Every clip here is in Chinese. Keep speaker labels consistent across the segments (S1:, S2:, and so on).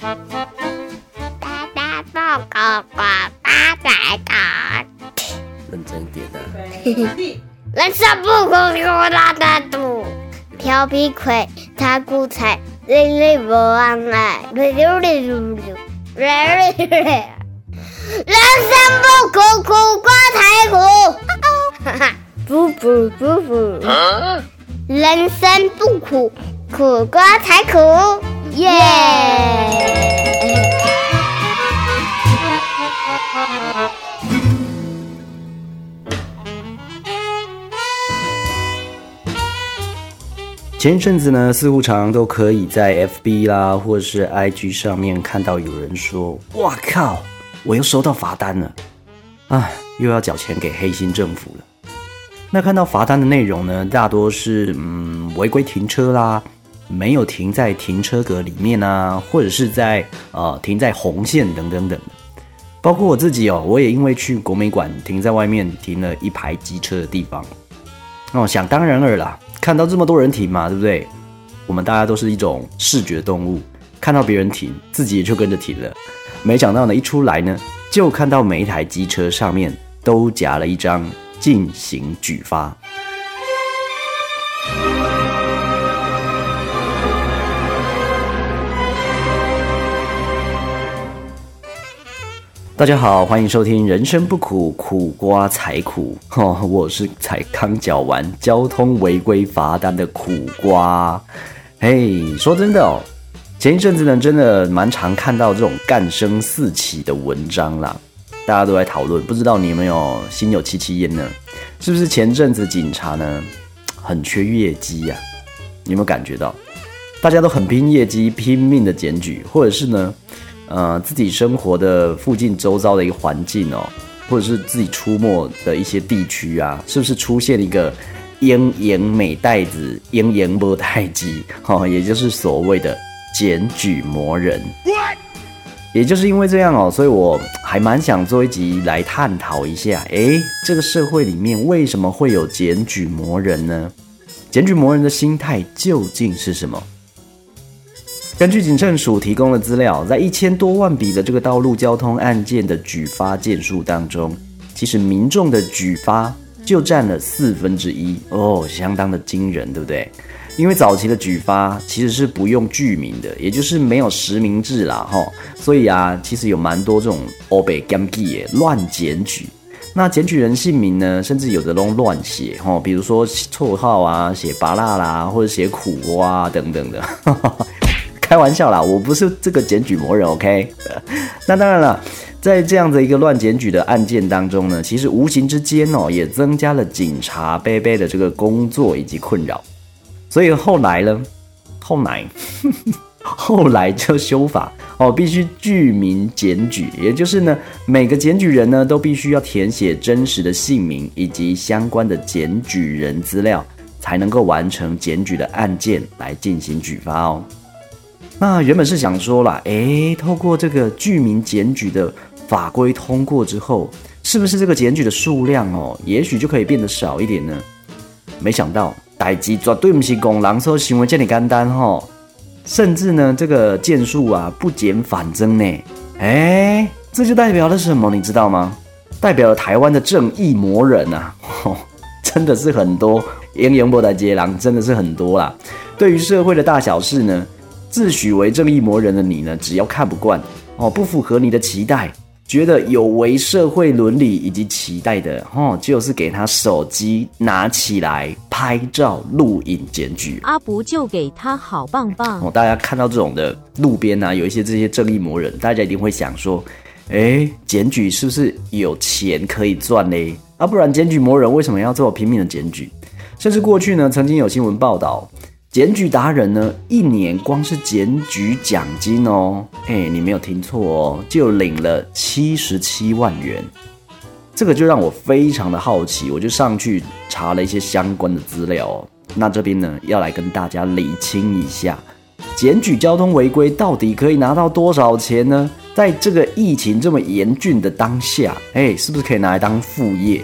S1: 大大报告呱大大大，
S2: 认真一点啊！
S1: 人生不苦苦大大度，调皮鬼他骨彩，累累不忘爱，溜溜溜溜溜，溜溜溜。人生不苦苦瓜才苦，哈哈，不不不不，人生不苦苦瓜才苦，耶！
S2: 前一阵子呢，似乎常常都可以在 FB 啦，或者是 IG 上面看到有人说：“哇靠，我又收到罚单了，啊，又要缴钱给黑心政府了。”那看到罚单的内容呢，大多是嗯违规停车啦，没有停在停车格里面啊，或者是在呃停在红线等等等。包括我自己哦，我也因为去国美馆停在外面停了一排机车的地方，哦，想当然尔啦。看到这么多人停嘛，对不对？我们大家都是一种视觉动物，看到别人停，自己也就跟着停了。没想到呢，一出来呢，就看到每一台机车上面都夹了一张进行举发。大家好，欢迎收听《人生不苦，苦瓜才苦》哦，我是才刚缴完交通违规罚单的苦瓜。嘿，说真的哦，前一阵子呢，真的蛮常看到这种干声四起的文章啦，大家都在讨论，不知道你有没有心有戚戚焉呢？是不是前阵子警察呢很缺业绩呀？你有没有感觉到，大家都很拼业绩，拼命的检举，或者是呢？呃，自己生活的附近周遭的一个环境哦，或者是自己出没的一些地区啊，是不是出现一个鹰眼美袋子、鹰眼波太极？哈，也就是所谓的检举魔人。也就是因为这样哦，所以我还蛮想做一集来探讨一下，诶，这个社会里面为什么会有检举魔人呢？检举魔人的心态究竟是什么？根据警政署提供的资料，在一千多万笔的这个道路交通案件的举发件数当中，其实民众的举发就占了四分之一哦，相当的惊人，对不对？因为早期的举发其实是不用具名的，也就是没有实名制啦，哈，所以啊，其实有蛮多这种欧北 gam g 乱检举。那检举人姓名呢，甚至有的都乱写，哈，比如说绰号啊，写拔辣啦，或者写苦瓜等等的。开玩笑啦，我不是这个检举魔人，OK？那当然了，在这样的一个乱检举的案件当中呢，其实无形之间哦，也增加了警察贝贝的这个工作以及困扰。所以后来呢，后来 后来就修法哦，必须具名检举，也就是呢，每个检举人呢都必须要填写真实的姓名以及相关的检举人资料，才能够完成检举的案件来进行举发哦。那原本是想说啦，诶，透过这个居民检举的法规通过之后，是不是这个检举的数量哦，也许就可以变得少一点呢？没想到，代机绝对不是公狼说行为这么简单哈，甚至呢，这个件数啊不减反增呢。诶，这就代表了什么？你知道吗？代表了台湾的正义魔人啊，真的是很多，英勇波的接狼真的是很多啦。对于社会的大小事呢？自诩为正义魔人的你呢？只要看不惯哦，不符合你的期待，觉得有违社会伦理以及期待的哦，就是给他手机拿起来拍照录影检举
S3: 阿，不就给他好棒棒
S2: 哦！大家看到这种的路边啊，有一些这些正义魔人，大家一定会想说：哎，检举是不是有钱可以赚呢？啊，不然检举魔人为什么要这么拼命的检举？甚至过去呢，曾经有新闻报道。检举达人呢，一年光是检举奖金哦，哎，你没有听错哦，就领了七十七万元。这个就让我非常的好奇，我就上去查了一些相关的资料。那这边呢，要来跟大家理清一下，检举交通违规到底可以拿到多少钱呢？在这个疫情这么严峻的当下，哎，是不是可以拿来当副业？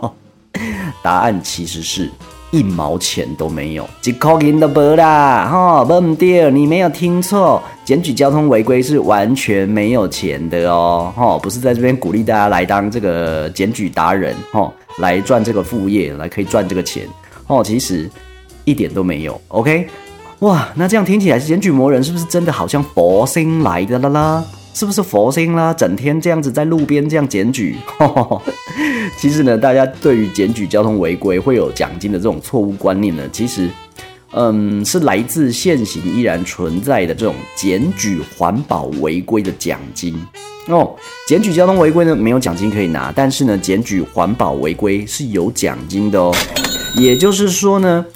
S2: 答案其实是。一毛钱都没有，一块银都没啦，哈，不对，你没有听错，检举交通违规是完全没有钱的哦，哈，不是在这边鼓励大家来当这个检举达人，哈，来赚这个副业，来可以赚这个钱，哦，其实一点都没有，OK，哇，那这样听起来，检举魔人是不是真的好像佛星来的了啦？是不是佛心啦？整天这样子在路边这样检举，其实呢，大家对于检举交通违规会有奖金的这种错误观念呢，其实，嗯，是来自现行依然存在的这种检举环保违规的奖金哦。检举交通违规呢，没有奖金可以拿，但是呢，检举环保违规是有奖金的哦。也就是说呢，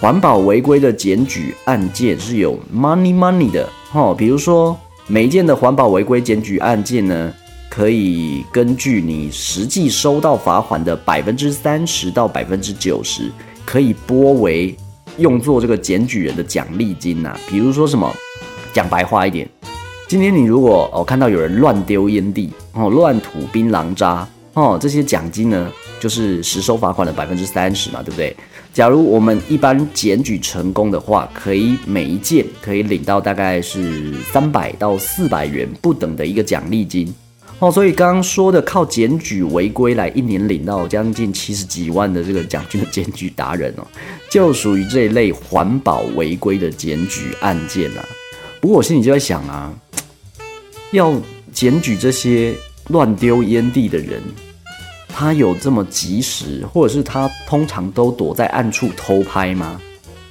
S2: 环保违规的检举案件是有 money money 的哦，比如说。每一件的环保违规检举案件呢，可以根据你实际收到罚款的百分之三十到百分之九十，可以拨为用作这个检举人的奖励金呐。比如说什么，讲白话一点，今天你如果哦看到有人乱丢烟蒂哦，乱吐槟榔渣哦，这些奖金呢，就是实收罚款的百分之三十嘛，对不对？假如我们一般检举成功的话，可以每一件可以领到大概是三百到四百元不等的一个奖励金哦。所以刚刚说的靠检举违规来一年领到将近七十几万的这个奖金的检举达人哦，就属于这一类环保违规的检举案件啊。不过我心里就在想啊，要检举这些乱丢烟蒂的人。他有这么及时，或者是他通常都躲在暗处偷拍吗？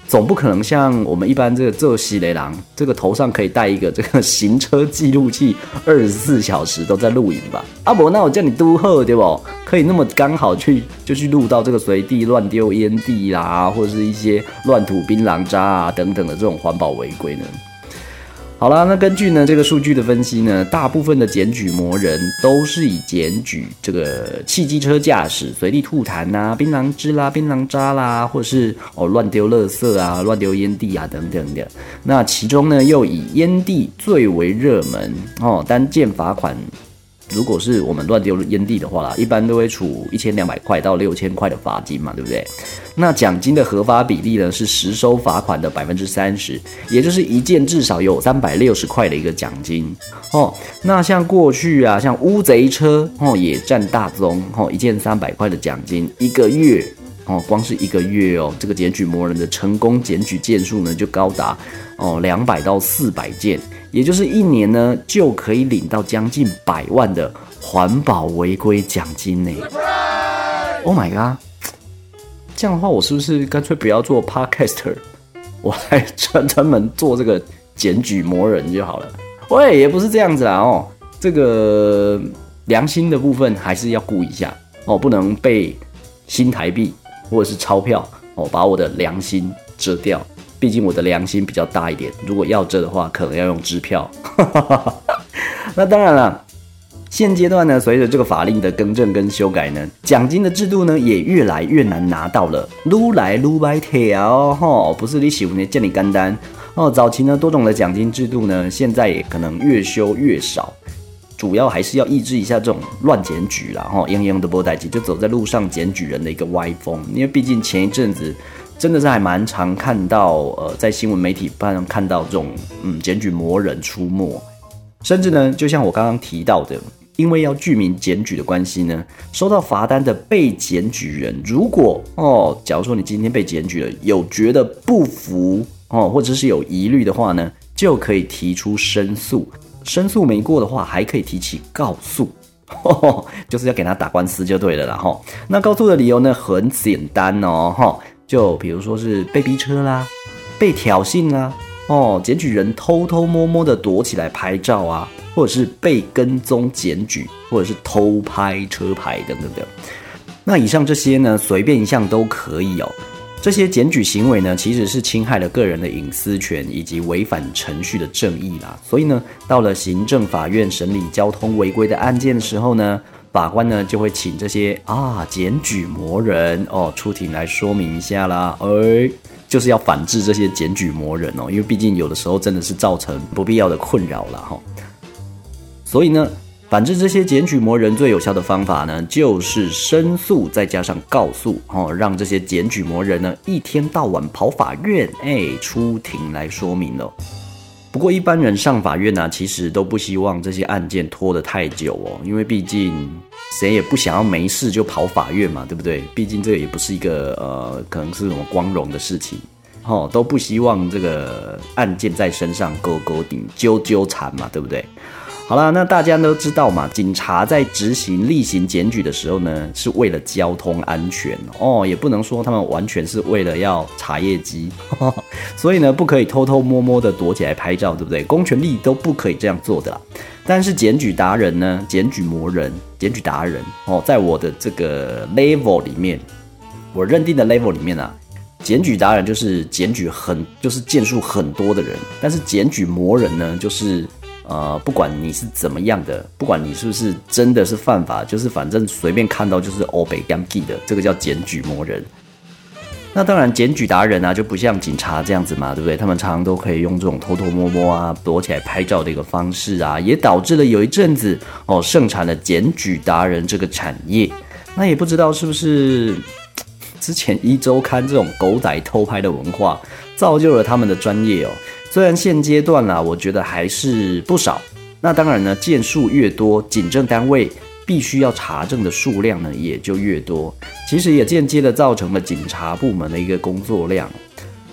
S2: 总不可能像我们一般这个这西雷狼，这个头上可以戴一个这个行车记录器，二十四小时都在录影吧？阿伯，那我叫你都贺对不？可以那么刚好去就去录到这个随地乱丢烟蒂啦，或者是一些乱吐槟榔渣啊等等的这种环保违规呢？好啦，那根据呢这个数据的分析呢，大部分的检举魔人都是以检举这个汽机车驾驶随地吐痰呐、槟榔汁啦、槟榔渣啦，或是哦乱丢垃圾啊、乱丢烟蒂啊等等的。那其中呢，又以烟蒂最为热门哦，单件罚款。如果是我们乱丢烟蒂的话啦，一般都会处一千两百块到六千块的罚金嘛，对不对？那奖金的合法比例呢是实收罚款的百分之三十，也就是一件至少有三百六十块的一个奖金哦。那像过去啊，像乌贼车哦也占大宗哦，一件三百块的奖金，一个月哦，光是一个月哦，这个检举魔人的成功检举件数呢就高达哦两百到四百件。也就是一年呢，就可以领到将近百万的环保违规奖金呢。Oh my god！这样的话，我是不是干脆不要做 podcaster，我还专专门做这个检举魔人就好了？喂，也不是这样子啦哦，这个良心的部分还是要顾一下哦，不能被新台币或者是钞票哦把我的良心遮掉。毕竟我的良心比较大一点，如果要这的话，可能要用支票。那当然了，现阶段呢，随着这个法令的更正跟修改呢，奖金的制度呢也越来越难拿到了。撸来撸白条，吼，不是你喜欢的见你干单哦。早期呢，多种的奖金制度呢，现在也可能越修越少，主要还是要抑制一下这种乱检举啦，吼，泱泱的波代机就走在路上检举人的一个歪风，因为毕竟前一阵子。真的是还蛮常看到，呃，在新闻媒体上看到这种，嗯，检举魔人出没，甚至呢，就像我刚刚提到的，因为要具名检举的关系呢，收到罚单的被检举人，如果哦，假如说你今天被检举了，有觉得不服哦，或者是有疑虑的话呢，就可以提出申诉，申诉没过的话，还可以提起告诉，就是要给他打官司就对了啦，哈。那告诉的理由呢，很简单哦，哈。就比如说是被逼车啦，被挑衅啦，哦，检举人偷偷摸摸的躲起来拍照啊，或者是被跟踪检举，或者是偷拍车牌等等等。那以上这些呢，随便一项都可以哦。这些检举行为呢，其实是侵害了个人的隐私权以及违反程序的正义啦。所以呢，到了行政法院审理交通违规的案件的时候呢。法官呢就会请这些啊检举魔人哦出庭来说明一下啦，哎，就是要反制这些检举魔人哦，因为毕竟有的时候真的是造成不必要的困扰了哈。所以呢，反制这些检举魔人最有效的方法呢，就是申诉再加上告诉哦，让这些检举魔人呢一天到晚跑法院，哎，出庭来说明了。不过一般人上法院呢，其实都不希望这些案件拖得太久哦，因为毕竟谁也不想要没事就跑法院嘛，对不对？毕竟这个也不是一个呃，可能是什么光荣的事情，哦，都不希望这个案件在身上勾勾顶、纠纠缠嘛，对不对？好了，那大家都知道嘛，警察在执行例行检举的时候呢，是为了交通安全哦，也不能说他们完全是为了要查业绩，所以呢，不可以偷偷摸摸的躲起来拍照，对不对？公权力都不可以这样做的啦。但是检举达人呢，检举魔人，检举达人哦，在我的这个 level 里面，我认定的 level 里面啊，检举达人就是检举很就是件数很多的人，但是检举魔人呢，就是。呃，不管你是怎么样的，不管你是不是真的是犯法，就是反正随便看到就是欧北 gam g 的，这个叫检举魔人。那当然，检举达人啊，就不像警察这样子嘛，对不对？他们常常都可以用这种偷偷摸摸啊、躲起来拍照的一个方式啊，也导致了有一阵子哦，盛产了检举达人这个产业。那也不知道是不是之前一周刊这种狗仔偷拍的文化，造就了他们的专业哦。虽然现阶段啦，我觉得还是不少。那当然呢，件数越多，警政单位必须要查证的数量呢也就越多。其实也间接的造成了警察部门的一个工作量。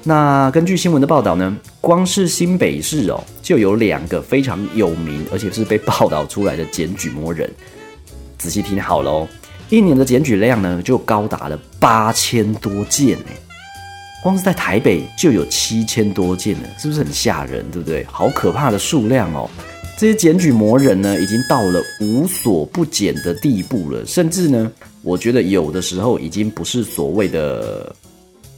S2: 那根据新闻的报道呢，光是新北市哦，就有两个非常有名，而且是被报道出来的检举魔人。仔细听好喽，一年的检举量呢就高达了八千多件呢。光是在台北就有七千多件了，是不是很吓人？对不对？好可怕的数量哦！这些检举魔人呢，已经到了无所不检的地步了，甚至呢，我觉得有的时候已经不是所谓的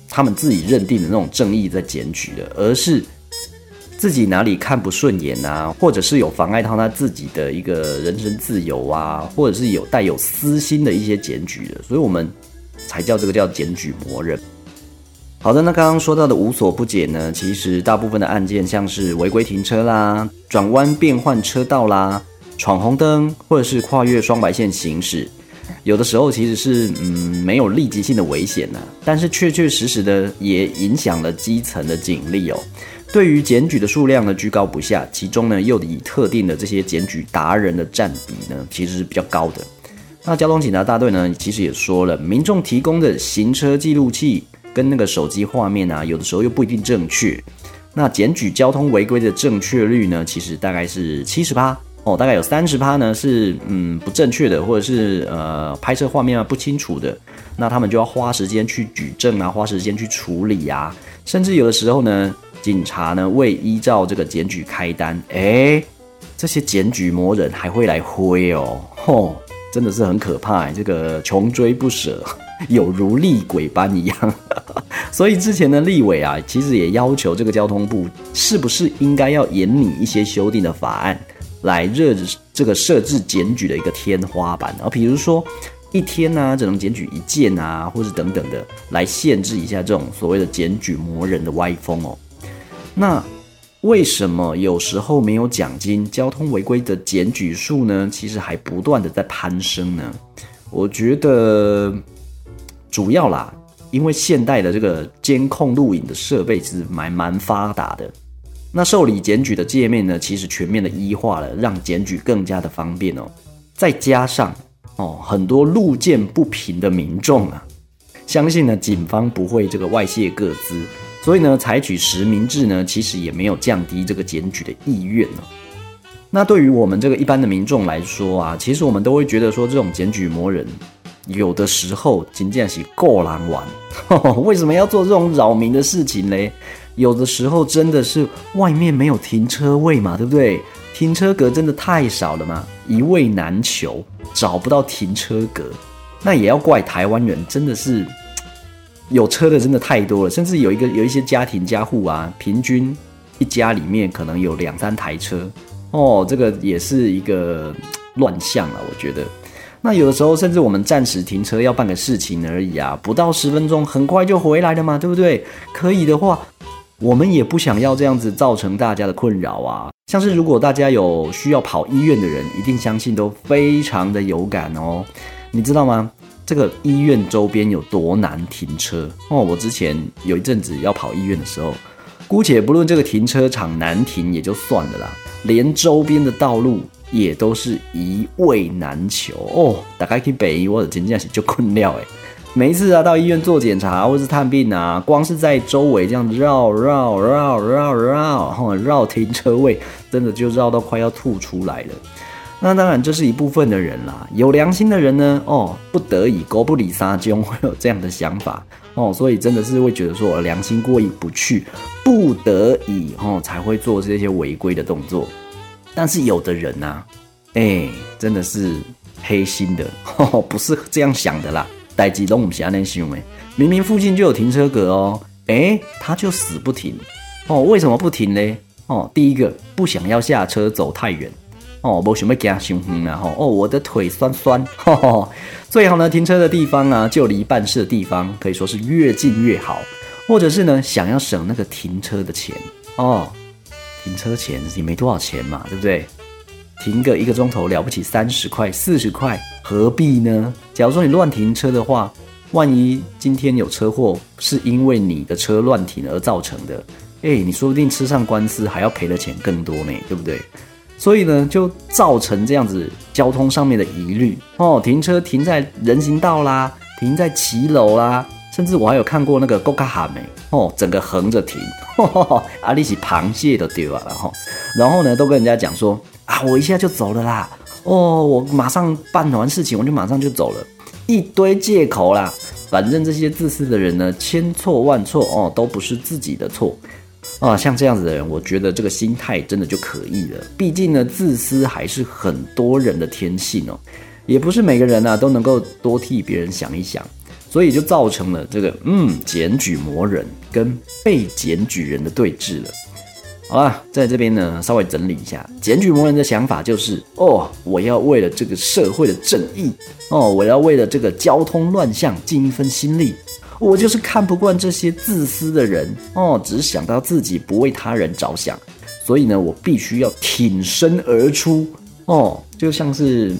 S2: 他们自己认定的那种正义在检举了，而是自己哪里看不顺眼啊，或者是有妨碍到他自己的一个人身自由啊，或者是有带有私心的一些检举的，所以我们才叫这个叫检举魔人。好的，那刚刚说到的无所不检呢，其实大部分的案件，像是违规停车啦、转弯变换车道啦、闯红灯，或者是跨越双白线行驶，有的时候其实是嗯没有立即性的危险呢，但是确确实实的也影响了基层的警力哦。对于检举的数量呢居高不下，其中呢又以特定的这些检举达人的占比呢其实是比较高的。那交通警察大队呢其实也说了，民众提供的行车记录器。跟那个手机画面啊，有的时候又不一定正确。那检举交通违规的正确率呢，其实大概是七十八哦，大概有三十趴呢是嗯不正确的，或者是呃拍摄画面啊不清楚的。那他们就要花时间去举证啊，花时间去处理啊，甚至有的时候呢，警察呢未依照这个检举开单，哎，这些检举魔人还会来挥哦，吼，真的是很可怕，这个穷追不舍。有如厉鬼般一样，所以之前的立委啊，其实也要求这个交通部是不是应该要严拟一些修订的法案，来热这个设置检举的一个天花板啊，比如说一天呢只能检举一件啊，或者等等的，来限制一下这种所谓的检举魔人的歪风哦。那为什么有时候没有奖金，交通违规的检举数呢？其实还不断的在攀升呢？我觉得。主要啦，因为现代的这个监控录影的设备是蛮蛮发达的。那受理检举的界面呢，其实全面的医化了，让检举更加的方便哦。再加上哦，很多路见不平的民众啊，相信呢警方不会这个外泄各资，所以呢采取实名制呢，其实也没有降低这个检举的意愿呢。那对于我们这个一般的民众来说啊，其实我们都会觉得说这种检举魔人。有的时候仅仅是够难玩，为什么要做这种扰民的事情呢？有的时候真的是外面没有停车位嘛，对不对？停车格真的太少了嘛，一位难求，找不到停车格。那也要怪台湾人，真的是 有车的真的太多了，甚至有一个有一些家庭家户啊，平均一家里面可能有两三台车哦，这个也是一个 乱象啊，我觉得。那有的时候，甚至我们暂时停车要办个事情而已啊，不到十分钟，很快就回来了嘛，对不对？可以的话，我们也不想要这样子造成大家的困扰啊。像是如果大家有需要跑医院的人，一定相信都非常的有感哦。你知道吗？这个医院周边有多难停车哦？我之前有一阵子要跑医院的时候，姑且不论这个停车场难停也就算了啦，连周边的道路也都是一位难求哦。大概去北医，或者真正是就困了诶。每一次啊，到医院做检查或是探病啊，光是在周围这样绕绕绕绕绕，哈，绕停车位，真的就绕到快要吐出来了。那当然，这是一部分的人啦。有良心的人呢，哦，不得已，狗不理撒就会有这样的想法哦，所以真的是会觉得说，良心过意不去，不得已哦，才会做这些违规的动作。但是有的人呢，哎，真的是黑心的，不是这样想的啦。代机都不是安那想诶，明明附近就有停车格哦，诶，他就死不停哦。为什么不停呢？哦，第一个不想要下车走太远哦，无想要加伤远然后哦，我的腿酸酸。最好呢，停车的地方啊，就离办事的地方可以说是越近越好，或者是呢，想要省那个停车的钱哦，停车钱也没多少钱嘛，对不对？停个一个钟头了不起三十块四十块，何必呢？假如说你乱停车的话，万一今天有车祸是因为你的车乱停而造成的，哎，你说不定吃上官司还要赔的钱更多呢，对不对？所以呢，就造成这样子交通上面的疑虑哦。停车停在人行道啦，停在骑楼啦，甚至我还有看过那个高卡哈美哦，整个横着停，阿里是螃蟹都丢了，然后，然后呢，都跟人家讲说。啊，我一下就走了啦！哦，我马上办完事情，我就马上就走了，一堆借口啦。反正这些自私的人呢，千错万错哦，都不是自己的错啊。像这样子的人，我觉得这个心态真的就可以了。毕竟呢，自私还是很多人的天性哦，也不是每个人呢都能够多替别人想一想，所以就造成了这个嗯，检举魔人跟被检举人的对峙了。好了，在这边呢，稍微整理一下，检举魔人的想法就是：哦，我要为了这个社会的正义，哦，我要为了这个交通乱象尽一份心力。我就是看不惯这些自私的人，哦，只想到自己，不为他人着想。所以呢，我必须要挺身而出，哦，就像是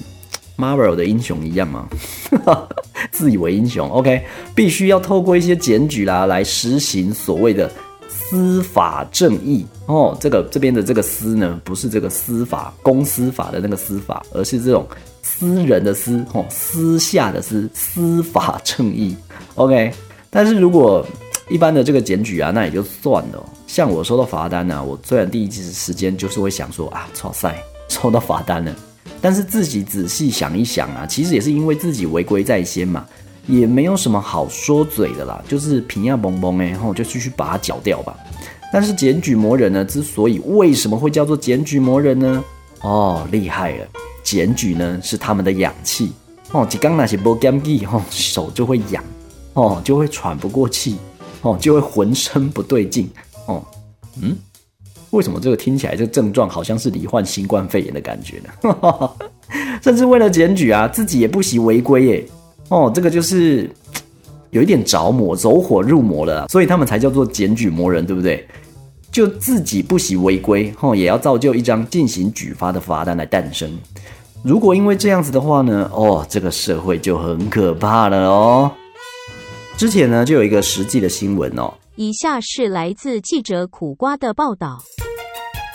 S2: Marvel 的英雄一样嘛，自以为英雄。OK，必须要透过一些检举啦，来实行所谓的。司法正义哦，这个这边的这个“司”呢，不是这个司法公司法的那个司法，而是这种私人的“私”哦，私下的“私”，司法正义。OK，但是如果一般的这个检举啊，那也就算了。像我收到罚单呢，我虽然第一时间就是会想说啊，操塞，收到罚单了，但是自己仔细想一想啊，其实也是因为自己违规在先嘛。也没有什么好说嘴的啦，就是平样嘣嘣哎，然后就继续把它搅掉吧。但是检举魔人呢，之所以为什么会叫做检举魔人呢？哦，厉害了，检举呢是他们的氧气哦。几刚那些不干地哦，手就会痒哦，就会喘不过气哦，就会浑身不对劲哦。嗯，为什么这个听起来这个症状好像是罹患新冠肺炎的感觉呢？甚至为了检举啊，自己也不惜违规耶。哦，这个就是有一点着魔，走火入魔了，所以他们才叫做检举魔人，对不对？就自己不惜违规，哦，也要造就一张进行举发的罚单来诞生。如果因为这样子的话呢，哦，这个社会就很可怕了哦。之前呢，就有一个实际的新闻哦。
S3: 以下是来自记者苦瓜的报道。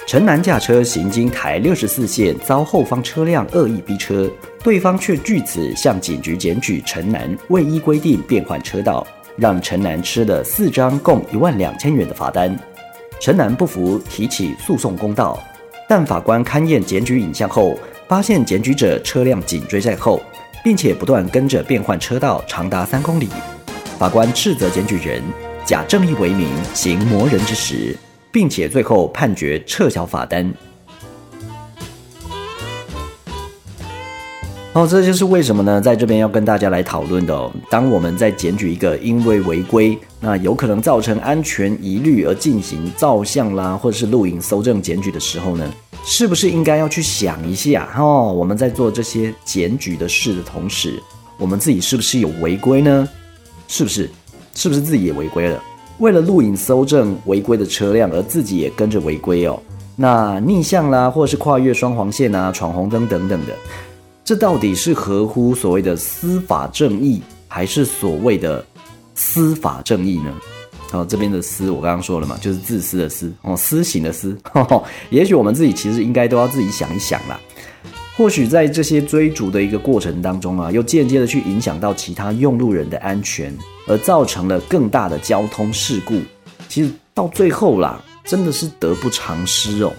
S2: 陈南驾车行经台六十四线，遭后方车辆恶意逼车，对方却据此向警局检举陈南未依规定变换车道，让陈南吃了四张共一万两千元的罚单。陈南不服，提起诉讼公道，但法官勘验检举影像后，发现检举者车辆紧追在后，并且不断跟着变换车道长达三公里。法官斥责检举人假正义为名行魔人之实。并且最后判决撤销罚单。哦，这就是为什么呢？在这边要跟大家来讨论的哦。当我们在检举一个因为违规，那有可能造成安全疑虑而进行照相啦，或者是录影搜证检举的时候呢，是不是应该要去想一下哦？我们在做这些检举的事的同时，我们自己是不是有违规呢？是不是？是不是自己也违规了？为了录影搜证违规的车辆，而自己也跟着违规哦，那逆向啦，或是跨越双黄线啊、闯红灯等等的，这到底是合乎所谓的司法正义，还是所谓的司法正义呢？哦，这边的“私”我刚刚说了嘛，就是自私的“私”哦，私刑的“私”。也许我们自己其实应该都要自己想一想啦。或许在这些追逐的一个过程当中啊，又间接的去影响到其他用路人的安全，而造成了更大的交通事故。其实到最后啦，真的是得不偿失哦。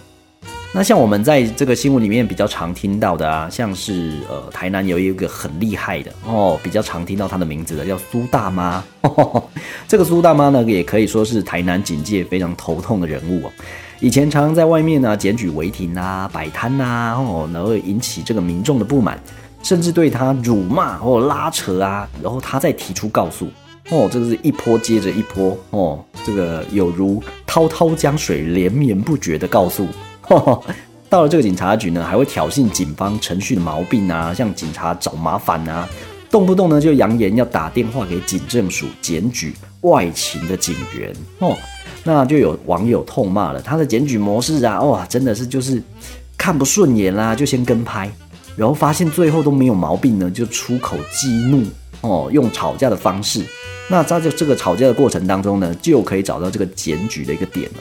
S2: 那像我们在这个新闻里面比较常听到的啊，像是呃台南有一个很厉害的哦，比较常听到他的名字的叫苏大妈。这个苏大妈呢，也可以说是台南警界非常头痛的人物哦。以前常常在外面呢检举违停啊、摆摊呐，哦，然后引起这个民众的不满，甚至对他辱骂或拉扯啊，然后他再提出告诉哦，这个是一波接着一波哦，这个有如滔滔江水连绵不绝的告诉。到了这个警察局呢，还会挑衅警方程序的毛病啊，向警察找麻烦啊，动不动呢就扬言要打电话给警政署检举外勤的警员哦，那就有网友痛骂了他的检举模式啊，哇，真的是就是看不顺眼啦，就先跟拍，然后发现最后都没有毛病呢，就出口激怒哦，用吵架的方式，那在这这个吵架的过程当中呢，就可以找到这个检举的一个点了。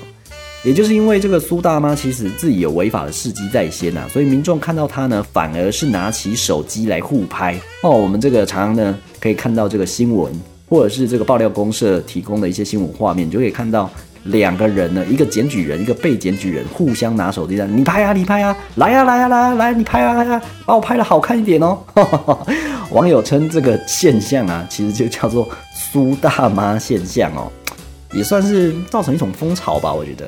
S2: 也就是因为这个苏大妈其实自己有违法的事迹在先呐，所以民众看到她呢，反而是拿起手机来互拍哦。我们这个常常呢可以看到这个新闻，或者是这个爆料公社提供的一些新闻画面，就可以看到两个人呢，一个检举人，一个被检举人，互相拿手机在你拍啊，你拍啊，来呀来呀来呀来，你拍啊来啊，把我拍的好看一点哦。网友称这个现象啊，其实就叫做苏大妈现象哦，也算是造成一种风潮吧，我觉得。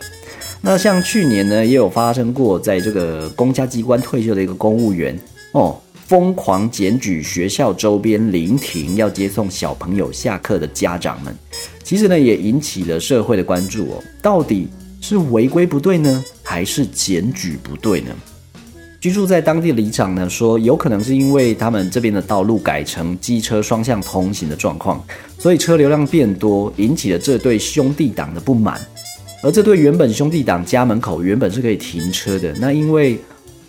S2: 那像去年呢，也有发生过，在这个公家机关退休的一个公务员哦，疯狂检举学校周边临停要接送小朋友下课的家长们，其实呢也引起了社会的关注哦。到底是违规不对呢，还是检举不对呢？居住在当地的里长呢说，有可能是因为他们这边的道路改成机车双向通行的状况，所以车流量变多，引起了这对兄弟党的不满。而这对原本兄弟党家门口原本是可以停车的，那因为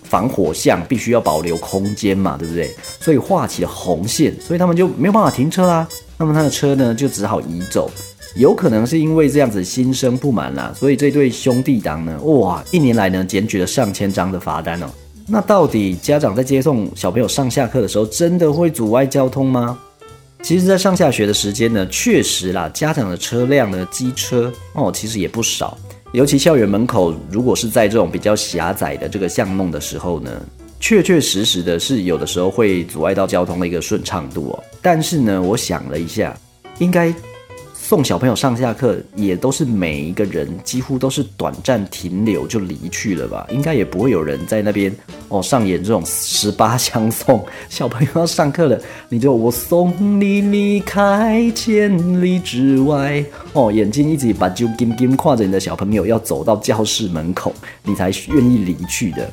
S2: 防火巷必须要保留空间嘛，对不对？所以画起了红线，所以他们就没有办法停车啦。那么他的车呢，就只好移走。有可能是因为这样子心生不满啦，所以这对兄弟党呢，哇，一年来呢检举了上千张的罚单哦。那到底家长在接送小朋友上下课的时候，真的会阻碍交通吗？其实，在上下学的时间呢，确实啦，家长的车辆呢，机车哦，其实也不少。尤其校园门口，如果是在这种比较狭窄的这个巷弄的时候呢，确确实实的是有的时候会阻碍到交通的一个顺畅度哦。但是呢，我想了一下，应该。送小朋友上下课也都是每一个人几乎都是短暂停留就离去了吧，应该也不会有人在那边哦上演这种十八相送。小朋友要上课了，你就我送你离开千里之外哦，眼睛一直把就金金跨着你的小朋友要走到教室门口，你才愿意离去的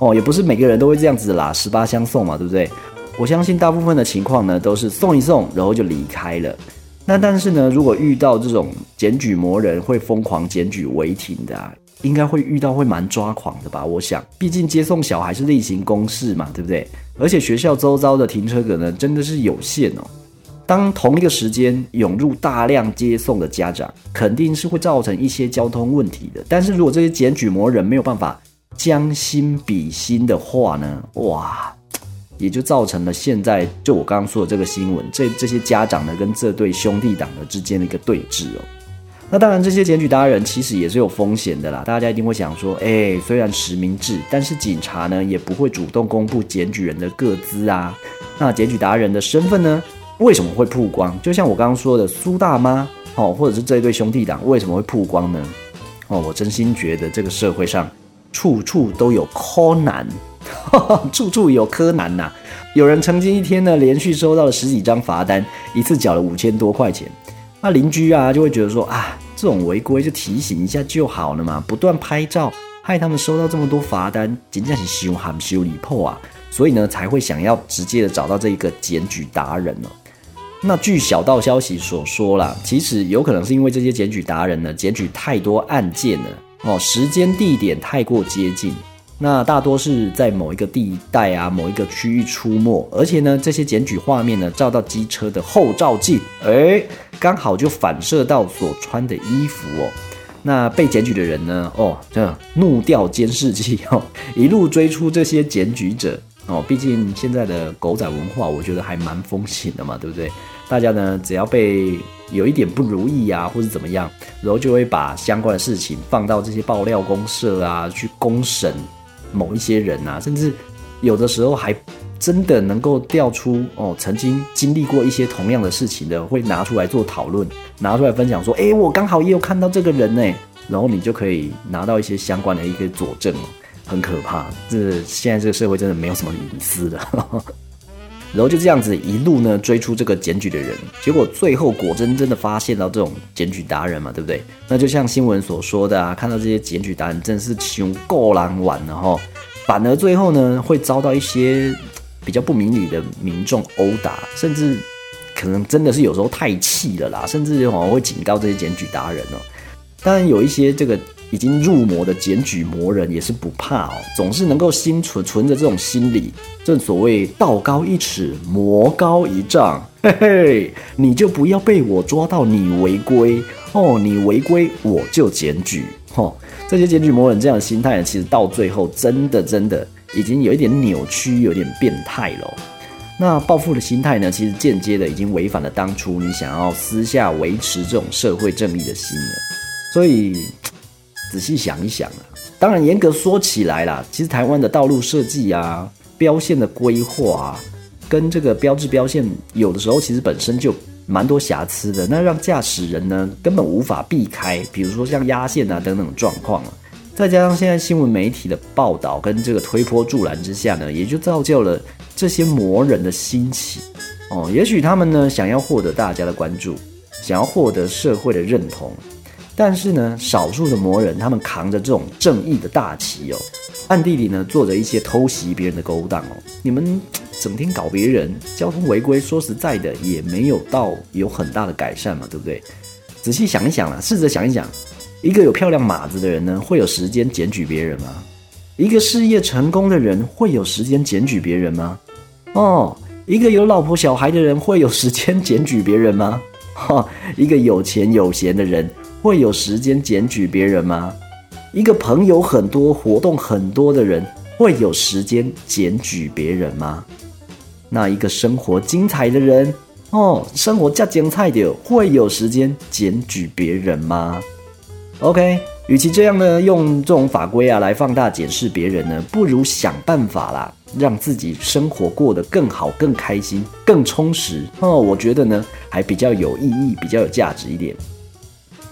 S2: 哦，也不是每个人都会这样子啦，十八相送嘛，对不对？我相信大部分的情况呢都是送一送，然后就离开了。那但是呢，如果遇到这种检举魔人会疯狂检举违停的，啊，应该会遇到会蛮抓狂的吧？我想，毕竟接送小孩是例行公事嘛，对不对？而且学校周遭的停车格呢，真的是有限哦。当同一个时间涌入大量接送的家长，肯定是会造成一些交通问题的。但是如果这些检举魔人没有办法将心比心的话呢？哇！也就造成了现在就我刚刚说的这个新闻，这这些家长呢跟这对兄弟党的之间的一个对峙哦。那当然，这些检举达人其实也是有风险的啦。大家一定会想说，哎，虽然实名制，但是警察呢也不会主动公布检举人的个资啊。那检举达人的身份呢，为什么会曝光？就像我刚刚说的，苏大妈哦，或者是这一对兄弟党为什么会曝光呢？哦，我真心觉得这个社会上处处都有柯南。处处有柯南呐！有人曾经一天呢，连续收到了十几张罚单，一次缴了五千多块钱。那邻居啊，就会觉得说啊，这种违规就提醒一下就好了嘛，不断拍照，害他们收到这么多罚单，简直是修含修理破啊！所以呢，才会想要直接的找到这一个检举达人哦。那据小道消息所说啦，其实有可能是因为这些检举达人呢，检举太多案件了。哦，时间地点太过接近。那大多是在某一个地带啊，某一个区域出没，而且呢，这些检举画面呢，照到机车的后照镜，哎，刚好就反射到所穿的衣服哦。那被检举的人呢，哦，这怒掉监视器哦，一路追出这些检举者哦。毕竟现在的狗仔文化，我觉得还蛮风行的嘛，对不对？大家呢，只要被有一点不如意啊，或者怎么样，然后就会把相关的事情放到这些爆料公社啊，去公审。某一些人啊，甚至有的时候还真的能够调出哦，曾经经历过一些同样的事情的，会拿出来做讨论，拿出来分享说，哎，我刚好也有看到这个人呢，然后你就可以拿到一些相关的一个佐证，很可怕。这现在这个社会真的没有什么隐私的。然后就这样子一路呢追出这个检举的人，结果最后果真真的发现到这种检举达人嘛，对不对？那就像新闻所说的啊，看到这些检举达人真的是穷够难玩了哈，反而最后呢会遭到一些比较不明理的民众殴打，甚至可能真的是有时候太气了啦，甚至好像会警告这些检举达人哦。当然有一些这个。已经入魔的检举魔人也是不怕哦，总是能够心存存着这种心理。正所谓道高一尺，魔高一丈，嘿嘿，你就不要被我抓到你违规哦，你违规我就检举哦。这些检举魔人这样的心态呢，其实到最后真的真的已经有一点扭曲，有点变态了。那报复的心态呢，其实间接的已经违反了当初你想要私下维持这种社会正义的心了，所以。仔细想一想啊，当然严格说起来啦，其实台湾的道路设计啊、标线的规划啊，跟这个标志标线有的时候其实本身就蛮多瑕疵的，那让驾驶人呢根本无法避开，比如说像压线啊等等状况啊，再加上现在新闻媒体的报道跟这个推波助澜之下呢，也就造就了这些魔人的兴起哦。也许他们呢想要获得大家的关注，想要获得社会的认同。但是呢，少数的魔人，他们扛着这种正义的大旗哦，暗地里呢做着一些偷袭别人的勾当哦。你们 整天搞别人交通违规，说实在的，也没有到有很大的改善嘛，对不对？仔细想一想啊，试着想一想，一个有漂亮马子的人呢，会有时间检举别人吗？一个事业成功的人会有时间检举别人吗？哦，一个有老婆小孩的人会有时间检举别人吗？哈，一个有钱有闲的人。会有时间检举别人吗？一个朋友很多、活动很多的人，会有时间检举别人吗？那一个生活精彩的人，哦，生活加精彩的，会有时间检举别人吗？OK，与其这样呢，用这种法规啊来放大检视别人呢，不如想办法啦，让自己生活过得更好、更开心、更充实。哦，我觉得呢，还比较有意义、比较有价值一点。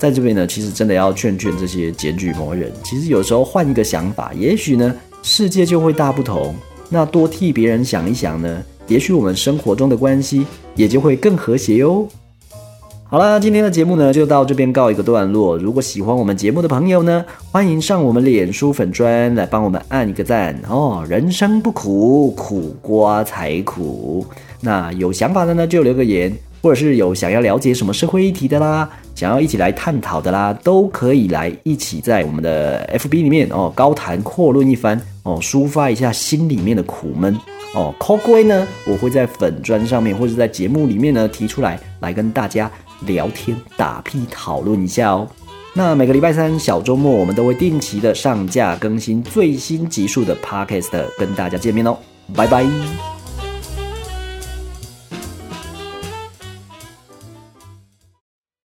S2: 在这边呢，其实真的要劝劝这些检举魔人，其实有时候换一个想法，也许呢世界就会大不同。那多替别人想一想呢，也许我们生活中的关系也就会更和谐哟。好了，今天的节目呢就到这边告一个段落。如果喜欢我们节目的朋友呢，欢迎上我们脸书粉砖来帮我们按一个赞哦。人生不苦，苦瓜才苦。那有想法的呢，就留个言。或者是有想要了解什么社会议题的啦，想要一起来探讨的啦，都可以来一起在我们的 FB 里面哦，高谈阔论一番哦，抒发一下心里面的苦闷哦。扣龟呢，我会在粉砖上面或者在节目里面呢提出来，来跟大家聊天打屁讨论一下哦。那每个礼拜三小周末，我们都会定期的上架更新最新集数的 Podcast，跟大家见面哦，拜拜。